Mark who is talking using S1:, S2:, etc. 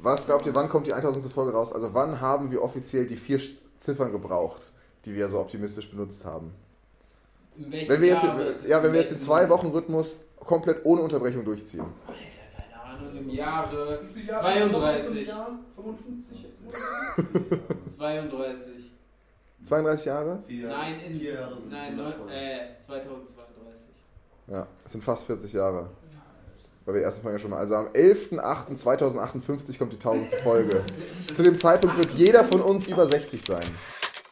S1: Was glaubt ihr, wann kommt die 1000. Folge raus? Also wann haben wir offiziell die vier Ziffern gebraucht, die wir so optimistisch benutzt haben? Wenn wir jetzt, ja, wenn wir jetzt in zwei Wochen Rhythmus komplett ohne Unterbrechung durchziehen.
S2: Alter, keine Ahnung, im Jahre, 32.
S3: 55 ist
S2: 32.
S1: 32 Jahre?
S4: Vier,
S2: Nein, in,
S4: vier Jahre sind
S2: nein,
S4: 100
S2: neun, äh, 2032.
S1: Ja, es sind fast 40 Jahre. Weil wir ersten Folge ja schon mal. Also am 11.08.2058 kommt die 1000. Folge. Zu dem Zeitpunkt wird jeder von uns über 60 sein.